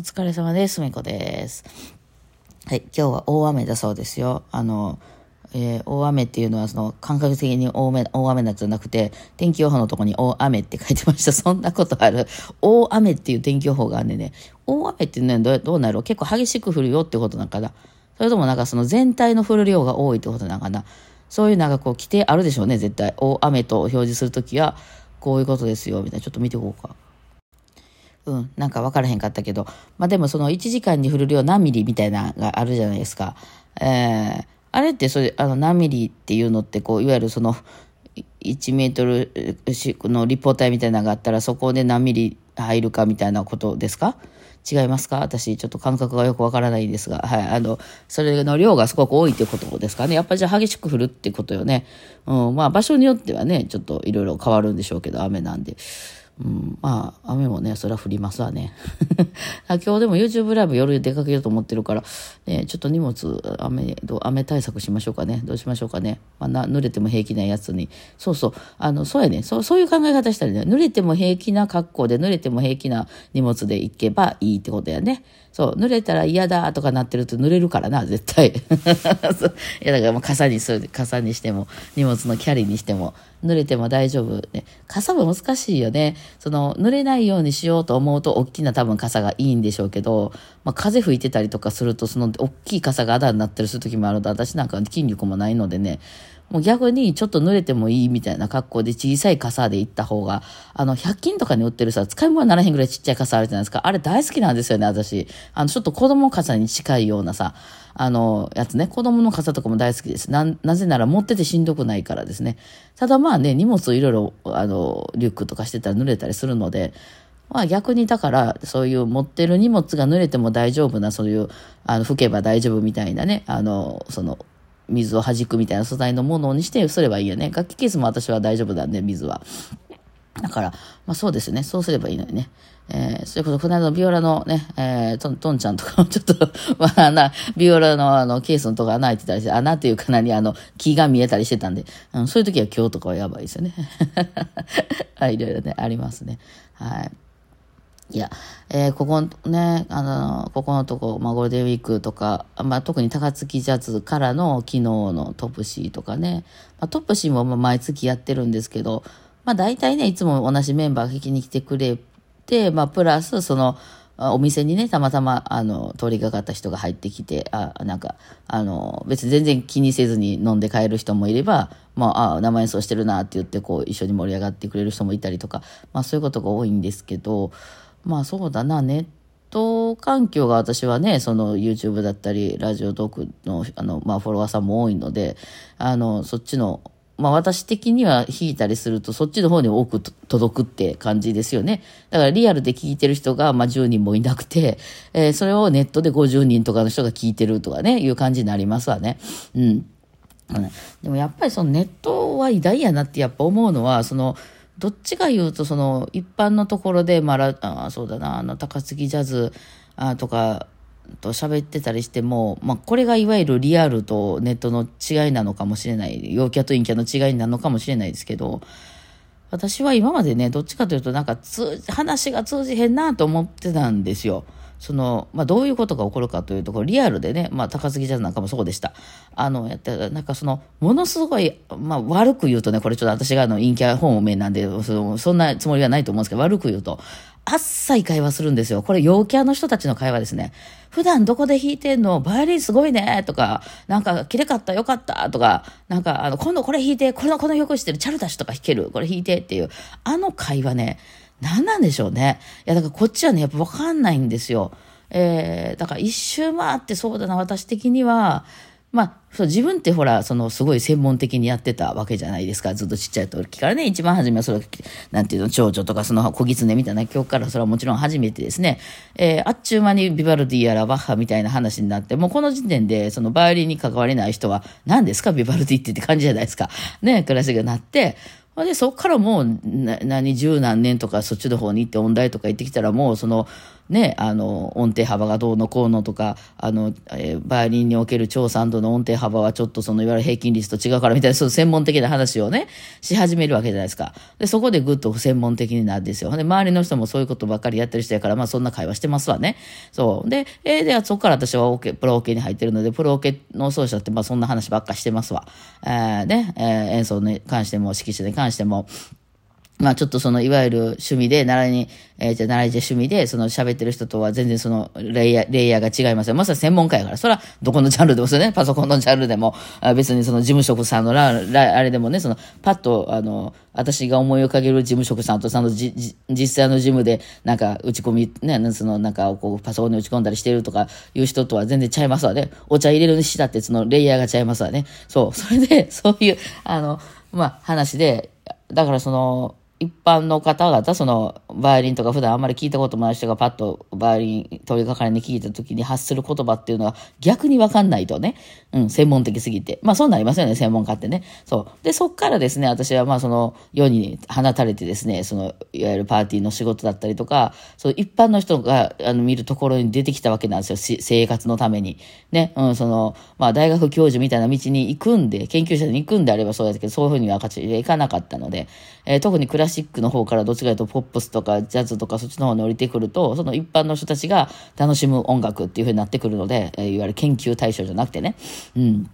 お疲れ様です。みこです。はい、今日は大雨だそうですよ。あの、えー大雨っていうのはその感覚的に大雨大雨なんじゃなくて天気予報のとこに大雨って書いてました。そんなことある。大雨っていう天気予報があんでね。大雨ってねどうどうなる？結構激しく降るよってことなんかな。それともなんかその全体の降る量が多いってことなんかな。そういうなんかこう規定あるでしょうね絶対。大雨と表示するときはこういうことですよみたいな。ちょっと見ていこうか。うん、なんか分からへんかったけど、まあでもその1時間に降る量何ミリみたいなのがあるじゃないですか。えー、あれってそれ、あの何ミリっていうのってこう、いわゆるその1メートルの立方体みたいなのがあったらそこで何ミリ入るかみたいなことですか？違いますか？私ちょっと感覚がよくわからないんですが、はい、あの、それの量がすごく多いってことですかね。やっぱじゃあ激しく降るってことよね。うん、まあ場所によってはね、ちょっといろいろ変わるんでしょうけど、雨なんで。うん、まあ、雨もね、それは降りますわね。今日でも YouTube ライブ夜出かけようと思ってるから、ね、ちょっと荷物、雨、ど雨対策しましょうかね。どうしましょうかね。まあ、な濡れても平気なやつに。そうそう。あの、そうやね。そう、そういう考え方したらね、濡れても平気な格好で、濡れても平気な荷物で行けばいいってことやね。そう、濡れたら嫌だとかなってると濡れるからな、絶対。いや、だからもう傘にする、傘にしても、荷物のキャリーにしても、濡れても大丈夫。ね、傘も難しいよね。その、濡れないようにしようと思うと、大きな多分傘がいいんでしょうけど、まあ、風吹いてたりとかすると、その、大きい傘があだになったりする時もあると、私なんか筋力もないのでね、もう逆にちょっと濡れてもいいみたいな格好で小さい傘で行った方が、あの、100均とかに売ってるさ、使い物にならへんぐらいちっちゃい傘あるじゃないですか。あれ大好きなんですよね、私。あの、ちょっと子供傘に近いようなさ、あの、やつね、子供の傘とかも大好きです。な、なぜなら持っててしんどくないからですね。ただまあね、荷物をいろいろ、あの、リュックとかしてたら濡れたりするので、まあ逆にだから、そういう持ってる荷物が濡れても大丈夫な、そういう、あの、吹けば大丈夫みたいなね、あの、その、水を弾くみたいな素材のものにしてすればいいよね。楽器ケースも私は大丈夫なんで、水は。だから、まあそうですね。そうすればいいのにね。えー、それこそ、この間のビオラのね、えー、トン、トンちゃんとかもちょっと、まあ、穴、ビオラのあの、ケースのとこ穴開いてたりして、穴っていうか何、あの、木が見えたりしてたんで、うん、そういう時は今日とかはやばいですよね。はい、いろいろね、ありますね。はい。いや、えーここね、あの、ここのとこ、まあ、ゴールデンウィークとか、まあ、特に高槻ジャズからの昨日のトップシーとかね、まあ、トップシーも毎月やってるんですけど、まあ、大体ね、いつも同じメンバーが聞きに来てくれて、まあ、プラス、その、お店にね、たまたま、あの、通りがかった人が入ってきて、あ、なんか、あの、別に全然気にせずに飲んで帰る人もいれば、まあ、あ、生演奏してるなって言って、こう、一緒に盛り上がってくれる人もいたりとか、まあ、そういうことが多いんですけど、まあ、そうだな、ネット環境が私はね、その YouTube だったり、ラジオトークの、あの、まあ、フォロワーさんも多いので、あの、そっちの、まあ私的には弾いたりするとそっちの方に多く届くって感じですよね。だからリアルで聞いてる人がまあ10人もいなくて、えーそれをネットで50人とかの人が聞いてるとかね、いう感じになりますわね。うんでもやっぱりそのネットは偉大やなってやっぱ思うのは、その、どっちが言うと、その、一般のところで、まあ、あそうだな、あの、高杉ジャズあとか、と喋ってたりしても、まあ、これがいわゆるリアルとネットの違いなのかもしれない、陽キャと陰キャの違いなのかもしれないですけど、私は今までね、どっちかというと、なんか通、話が通じへんなと思ってたんですよ。その、まあ、どういうことが起こるかというと、これリアルでね、まあ、高杉ジャズなんかもそうでした。あの、やった、なんかその、ものすごい、まあ、悪く言うとね、これちょっと私があの、陰キャ本命なんで、そのそんなつもりはないと思うんですけど、悪く言うと、あっさい会話するんですよ。これ陽キャの人たちの会話ですね。普段どこで弾いてんの？バイオリンすごいねとか、なんか、きれかったよかったとか、なんか、あの、今度これ弾いて、これのこの曲してるチャルダッシュとか弾けるこれ弾いてっていう、あの会話ね、何なんでしょうね。いや、だからこっちはね、やっぱわかんないんですよ。えー、だから一周回ってそうだな、私的には、まあ、そう自分ってほら、そのすごい専門的にやってたわけじゃないですか。ずっとちっちゃい時からね、一番初めはそれ、なんていうの、蝶々とかその小狐みたいな曲からそれはもちろん初めてですね、えーあっちゅう間にビバルディやらバッハみたいな話になって、もうこの時点でそのバイオリンに関われない人は、何ですか？ビバルディってって感じじゃないですか。ね、クラシックになって、で、そこからもう、な、何、十何年とかそっちの方に行って音大とか行ってきたらもう、その、ね、あの、音程幅がどうのこうのとか、あの、えー、バイオリンにおける超三度の音程幅はちょっとその、いわゆる平均率と違うからみたいな、そういう専門的な話をね、し始めるわけじゃないですか。で、そこでぐっと専門的になるんですよ。で、周りの人もそういうことばっかりやってる人やから、まあそんな会話してますわね。そう。で、えー、で、そこから私はオ、ケ、プロオ、ケに入ってるので、プロオ、ケの奏者ってまあそんな話ばっかしてますわ。えー、ね、えー、演奏に関しても、指揮者に関しても、まあちょっとそのいわゆる趣味で、習いに、えー、じゃ習いじゃ趣味で、その喋ってる人とは全然そのレイヤー、レイヤーが違いますよ。まさに専門家やから。それはどこのジャンルでもですよね。パソコンのジャンルでも、あ別にその事務職さんのら、ら、あれでもね、そのパッと、あの、私が思い浮かべる事務職さんとそのじ、じ、実際の事務でなんか打ち込み、ね、そのなんかこうパソコンに打ち込んだりしてるとかいう人とは全然ちゃいますわね。お茶入れるにしたってそのレイヤーがちゃいますわね。そう。それで、そういう、あの、まあ話で、だからその、一般の方々、その、バイオリンとか普段あんまり聞いたこともない人がパッとバイオリン取り掛かりに聞いた時に発する言葉っていうのは逆にわかんないとね、うん、専門的すぎて。まあそうなりますよね、専門家ってね。そう。で、そっからですね、私はまあその世に放たれてですね、その、いわゆるパーティーの仕事だったりとか、そう一般の人があの見るところに出てきたわけなんですよ、生活のために。ね、うん、その、まあ大学教授みたいな道に行くんで、研究者に行くんであればそうだけど、そういうふうには勝ちでいかなかったので、えー、特にクラシックの方からどっちかというとポップスとかジャズとかそっちの方に降りてくると、その一般の人たちが楽しむ音楽っていうふうになってくるので、えー、いわゆる研究対象じゃなくてね。うん。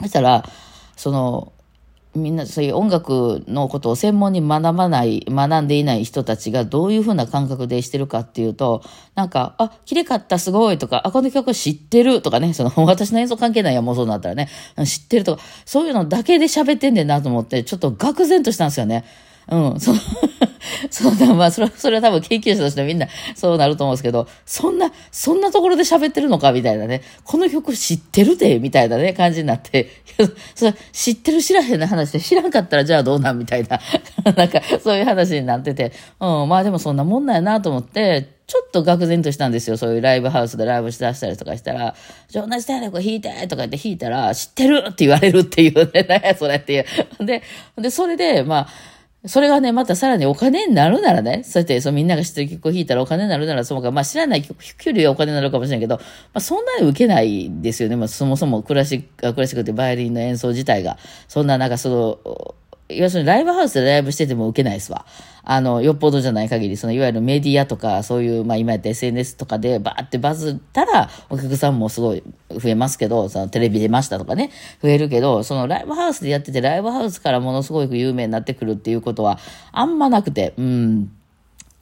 そしたら、その、みんなそういう音楽のことを専門に学ばない、学んでいない人たちがどういうふうな感覚でしてるかっていうと、なんか、あ、綺麗かった、すごいとか、あ、この曲知ってるとかね、その、私の演奏関係ないや、もうそうなったらね、知ってるとか、そういうのだけで喋ってんねんなと思って、ちょっと愕然としたんですよね。うん、その そうだ、まあ、それは、それは多分研究者としてみんなそうなると思うんですけど、そんな、そんなところで喋ってるのかみたいなね、この曲知ってるでみたいなね、感じになって、それ知ってる知らへんな話で知らんかったらじゃあどうなんみたいな、なんかそういう話になってて、うん、まあでもそんなもんなんやなと思って、ちょっと愕然としたんですよ。そういうライブハウスでライブしだしたりとかしたら、じゃあ同じ体力弾いてとか言って弾いたら、知ってるって言われるっていうね、何やそれっていう。で、で、それで、まあ、それがね、またさらにお金になるならね、そうやってそみんなが知ってる曲を弾いたらお金になるならそうか、まあ知らない曲、弾くよりはお金になるかもしれないけど、まあそんなに受けないですよね。まあそもそもクラシック、クラシックってバイオリンの演奏自体が、そんななんかその、要するにライブハウスでライブしてても受けないですわ。あの、よっぽどじゃない限り、そのいわゆるメディアとか、そういう、まあ今やった SNS とかでバーってバズったら、お客さんもすごい増えますけど、そのテレビ出ましたとかね、増えるけど、そのライブハウスでやってて、ライブハウスからものすごく有名になってくるっていうことは、あんまなくて、うん。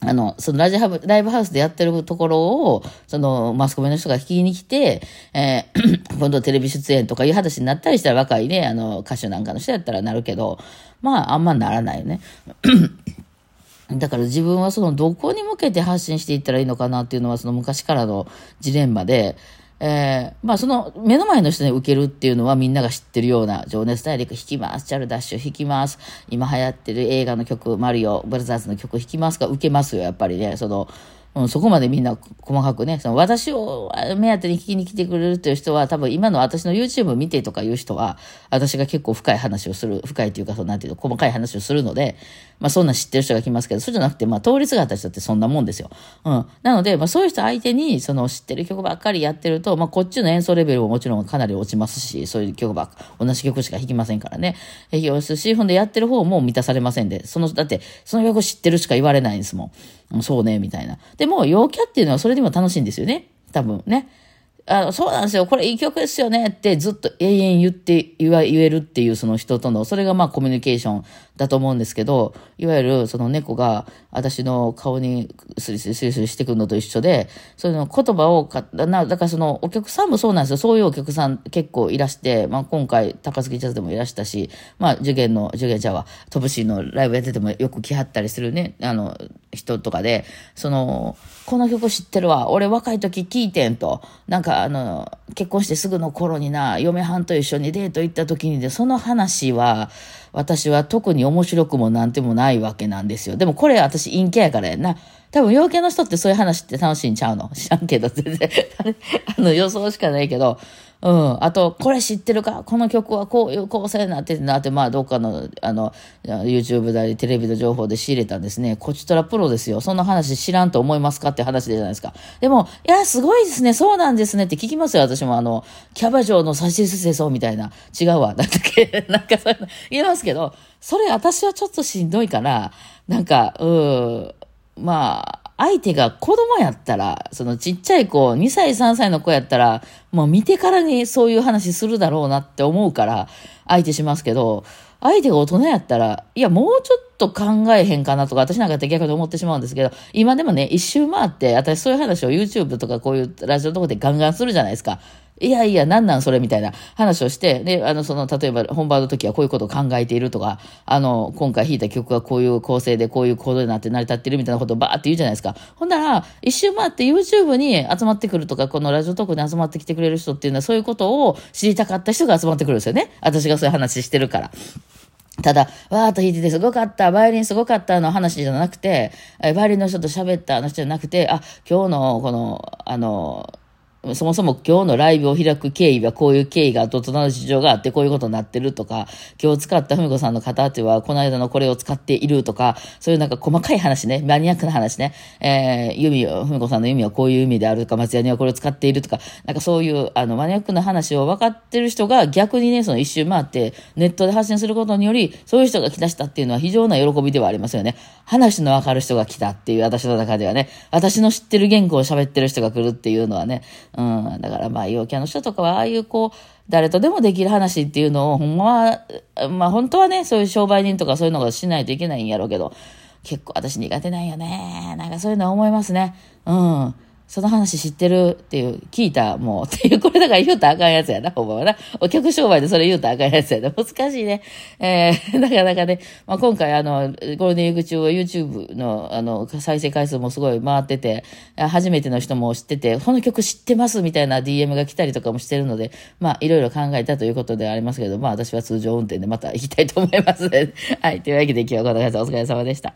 あの、そのラジハブ、ライブハウスでやってるところを、そのマスコミの人が聞きに来て、えー、今度テレビ出演とかいう話になったりしたら若いね、あの、歌手なんかの人やったらなるけど、まあ、あんまならないね。だから自分はそのどこに向けて発信していったらいいのかなっていうのはその昔からのジレンマで、えー、まあその目の前の人に受けるっていうのはみんなが知ってるような情熱大陸弾きます。チャルダッシュ弾きます。今流行ってる映画の曲、マリオ、ブラザーズの曲弾きますか受けますよ、やっぱりね。その、うん、そこまでみんな細かくね、その私を目当てに聞きに来てくれるという人は、多分今の私の YouTube 見てとかいう人は、私が結構深い話をする、深いというか、そのなんていうの、細かい話をするので、まあそんな知ってる人が来ますけど、そうじゃなくて、まあ通りすがった人ってそんなもんですよ。うん。なので、まあそういう人相手に、その知ってる曲ばっかりやってると、まあこっちの演奏レベルももちろんかなり落ちますし、そういう曲ばっか、同じ曲しか弾きませんからね。弾きますし、ほんでやってる方も満たされませんで、その、だって、その曲知ってるしか言われないんですもん。そうね、みたいな。でも、陽キャっていうのはそれでも楽しいんですよね。多分ね。あのそうなんですよ、これいい曲ですよねってずっと永遠言って言わ、言えるっていうその人との、それがまあコミュニケーションだと思うんですけど、いわゆるその猫が私の顔にスリスリスリスリしてくるのと一緒で、そういうの言葉をか、な、だからそのお客さんもそうなんですよ。そういうお客さん結構いらして、まあ今回高槻ジャズでもいらしたし、まあ受験の、受験者はトブシーのライブやっててもよく来はったりするね、あの、人とかで、その、この曲知ってるわ。俺若い時聞いてんと。なんかあの、結婚してすぐの頃にな、嫁はんと一緒にデート行った時にで、その話は、私は特に面白くもなんてもないわけなんですよ。でもこれ私陰キャやからやな。多分陽キャの人ってそういう話って楽しいんちゃうの？知らんけど、全然。あの予想しかないけど、うん。あと、これ知ってるか？この曲はこういう構成になっててなって、まあ、どっかの、あの、YouTube だり、テレビの情報で仕入れたんですね。こちとらプロですよ。そんな話知らんと思いますかって話じゃないですか。でも、いや、すごいですね。そうなんですねって聞きますよ。私も、あの、キャバ嬢の差しすせそうみたいな。違うわ。だったっけ？なんかそういうの言いますけど、それ私はちょっとしんどいから、なんか、うん、まあ、相手が子供やったら、そのちっちゃい子、2歳、3歳の子やったら、もう見てからにそういう話するだろうなって思うから、相手しますけど、相手が大人やったら、いや、もうちょっと考えへんかなとか、私なんかって逆に思ってしまうんですけど、今でもね、一周回って、私そういう話を YouTube とかこういうラジオのとこでガンガンするじゃないですか。いやいや、なんなんそれみたいな話をして、で、あの、その、例えば本番の時はこういうことを考えているとか、あの、今回弾いた曲はこういう構成でこういうコードになって成り立ってるみたいなことをバーって言うじゃないですか。ほんなら、一周回って YouTube に集まってくるとか、このラジオトークに集まってきてくれる人っていうのはそういうことを知りたかった人が集まってくるんですよね。私がそういう話してるから。ただ、わーっと弾いててすごかった、バイオリンすごかったの話じゃなくて、バイオリンの人と喋ったの人じゃなくて、あ、今日のこの、あの、そもそも今日のライブを開く経緯はこういう経緯が大人の事情があってこういうことになってるとか、今日使ったふみこさんの形はこの間のこれを使っているとか、そういうなんか細かい話ね、マニアックな話ね、えー、弓を、ふみこさんの弓はこういう意味であるとか、松屋にはこれを使っているとか、なんかそういうあのマニアックな話を分かってる人が逆にね、その一周回ってネットで発信することにより、そういう人が来だしたっていうのは非常な喜びではありますよね。話の分かる人が来たっていう私の中ではね、私の知ってる言語を喋ってる人が来るっていうのはね、うん、だからまあ陽キャの人とかはああいうこう、誰とでもできる話っていうのを、ほんまは、まあ本当はね、そういう商売人とかそういうのがしないといけないんやろうけど、結構私苦手なんよね。なんかそういうのは思いますね。うん。その話知ってるっていう、聞いた、もう、っていう、これだから言うたらあかんやつやな、ほんまはな。お客商売でそれ言うたらあかんやつやな。難しいね。えー、なかなかね、まあ、今回あの、ゴールデンウィーク中は YouTube の、あの、再生回数もすごい回ってて、初めての人も知ってて、この曲知ってますみたいな DM が来たりとかもしてるので、まあ、いろいろ考えたということでありますけど、まあ、私は通常運転でまた行きたいと思います。はい。というわけで今日はこんな感じでお疲れ様でした。